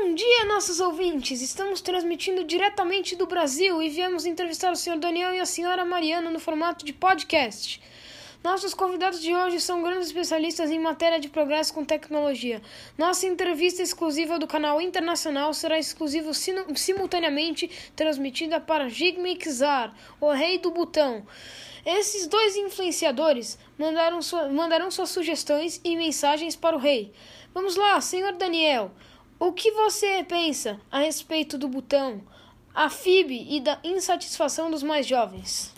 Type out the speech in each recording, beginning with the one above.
Bom dia, nossos ouvintes! Estamos transmitindo diretamente do Brasil e viemos entrevistar o Sr. Daniel e a Sra. Mariana no formato de podcast. Nossos convidados de hoje são grandes especialistas em matéria de progresso com tecnologia. Nossa entrevista exclusiva do canal internacional será exclusiva simultaneamente transmitida para Jigme Kizar, o rei do Butão. Esses dois influenciadores mandaram, sua, mandaram suas sugestões e mensagens para o rei. Vamos lá, senhor Daniel. O que você pensa a respeito do botão, a FIB e da insatisfação dos mais jovens?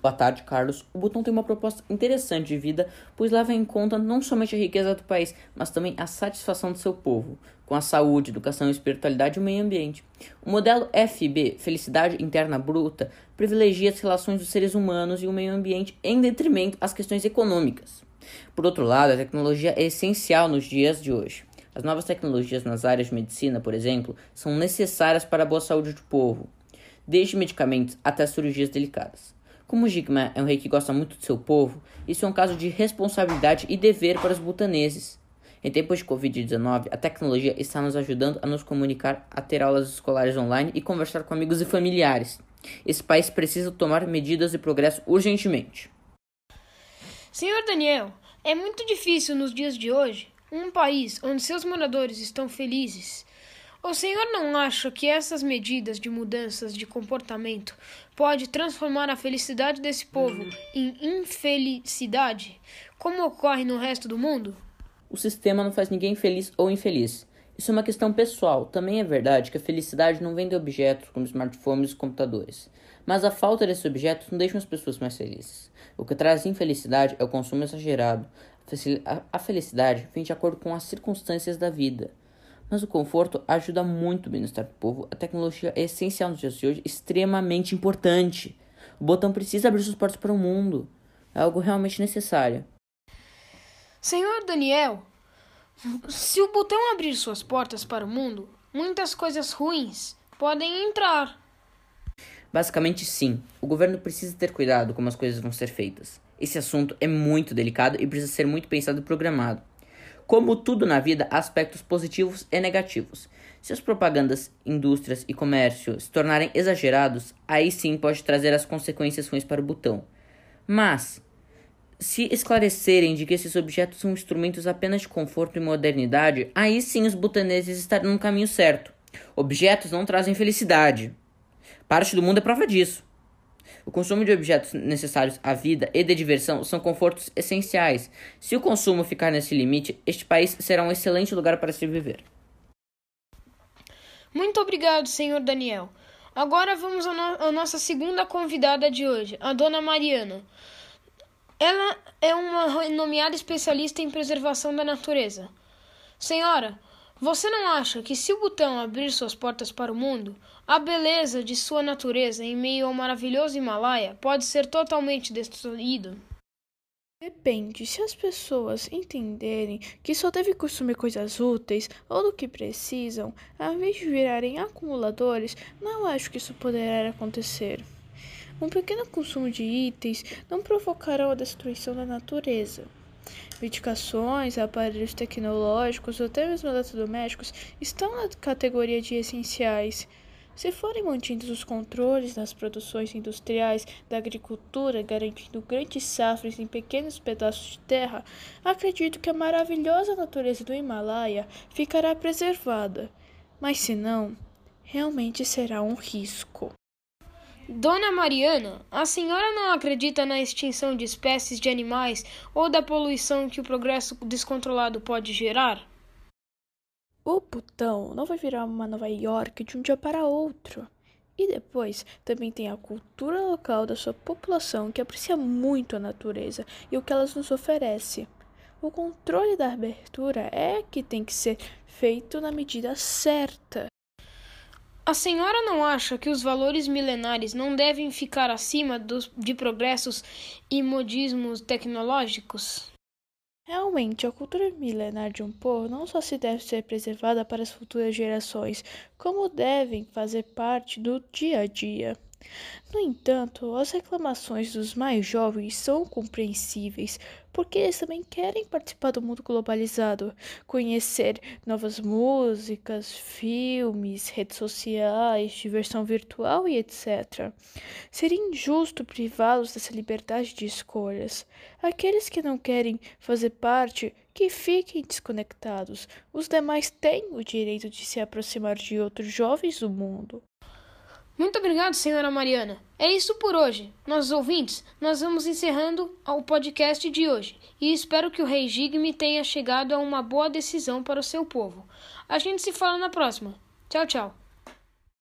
Boa tarde, Carlos. O Botão tem uma proposta interessante de vida, pois leva em conta não somente a riqueza do país, mas também a satisfação do seu povo, com a saúde, educação, espiritualidade e o meio ambiente. O modelo FB, Felicidade Interna Bruta, privilegia as relações dos seres humanos e o meio ambiente em detrimento às questões econômicas. Por outro lado, a tecnologia é essencial nos dias de hoje. As novas tecnologias nas áreas de medicina, por exemplo, são necessárias para a boa saúde do povo, desde medicamentos até cirurgias delicadas. Como o Jigma é um rei que gosta muito do seu povo, isso é um caso de responsabilidade e dever para os butaneses. Em tempos de Covid-19, a tecnologia está nos ajudando a nos comunicar, a ter aulas escolares online e conversar com amigos e familiares. Esse país precisa tomar medidas de progresso urgentemente. Senhor Daniel, é muito difícil nos dias de hoje um país onde seus moradores estão felizes. O senhor não acha que essas medidas de mudanças de comportamento pode transformar a felicidade desse povo em infelicidade, como ocorre no resto do mundo? O sistema não faz ninguém feliz ou infeliz. Isso é uma questão pessoal. Também é verdade que a felicidade não vem de objetos como smartphones e computadores. Mas a falta desses objetos não deixa as pessoas mais felizes. O que traz infelicidade é o consumo exagerado, a felicidade vem de acordo com as circunstâncias da vida. Mas o conforto ajuda muito o bem-estar do povo. A tecnologia é essencial nos dias de hoje, extremamente importante. O botão precisa abrir suas portas para o mundo. É algo realmente necessário. Senhor Daniel, se o botão abrir suas portas para o mundo, muitas coisas ruins podem entrar. Basicamente, sim. O governo precisa ter cuidado como as coisas vão ser feitas. Esse assunto é muito delicado e precisa ser muito pensado e programado. Como tudo na vida, há aspectos positivos e negativos. Se as propagandas, indústrias e comércio se tornarem exagerados, aí sim pode trazer as consequências ruins para o botão. Mas, se esclarecerem de que esses objetos são instrumentos apenas de conforto e modernidade, aí sim os butaneses estarão no caminho certo. Objetos não trazem felicidade. Parte do mundo é prova disso. O consumo de objetos necessários à vida e de diversão são confortos essenciais. Se o consumo ficar nesse limite, este país será um excelente lugar para se viver. Muito obrigado, senhor Daniel. Agora vamos à, no nossa segunda convidada de hoje, a dona Mariana. Ela é uma nomeada especialista em preservação da natureza. Senhora, você não acha que se o botão abrir suas portas para o mundo, a beleza de sua natureza em meio ao maravilhoso Himalaia pode ser totalmente destruída? Depende. Se as pessoas entenderem que só devem consumir coisas úteis ou do que precisam, ao invés de virarem acumuladores, não acho que isso poderá acontecer. Um pequeno consumo de itens não provocará a destruição da natureza. Medicações, aparelhos tecnológicos ou até mesmo eletrodomésticos estão na categoria de essenciais. Se forem mantidos os controles nas produções industriais da agricultura, garantindo grandes safras em pequenos pedaços de terra, acredito que a maravilhosa natureza do Himalaia ficará preservada. Mas se não, realmente será um risco. Dona Mariana, a senhora não acredita na extinção de espécies de animais ou da poluição que o progresso descontrolado pode gerar? O Butão não vai virar uma Nova York de um dia para outro. E depois também tem a cultura local da sua população que aprecia muito a natureza e o que elas nos oferece. O controle da abertura é que tem que ser feito na medida certa. A senhora não acha que os valores milenares não devem ficar acima dos, de progressos e modismos tecnológicos? Realmente, a cultura milenar de um povo não só se deve ser preservada para as futuras gerações, como devem fazer parte do dia a dia. No entanto, as reclamações dos mais jovens são compreensíveis, porque eles também querem participar do mundo globalizado, conhecer novas músicas, filmes, redes sociais, diversão virtual e etc. Seria injusto privá-los dessa liberdade de escolhas. Aqueles que não querem fazer parte, que fiquem desconectados. Os demais têm o direito de se aproximar de outros jovens do mundo. Muito obrigado, senhora Mariana. É isso por hoje. Nossos ouvintes, nós vamos encerrando o podcast de hoje e espero que o rei Gigme tenha chegado a uma boa decisão para o seu povo. A gente se fala na próxima. Tchau, tchau.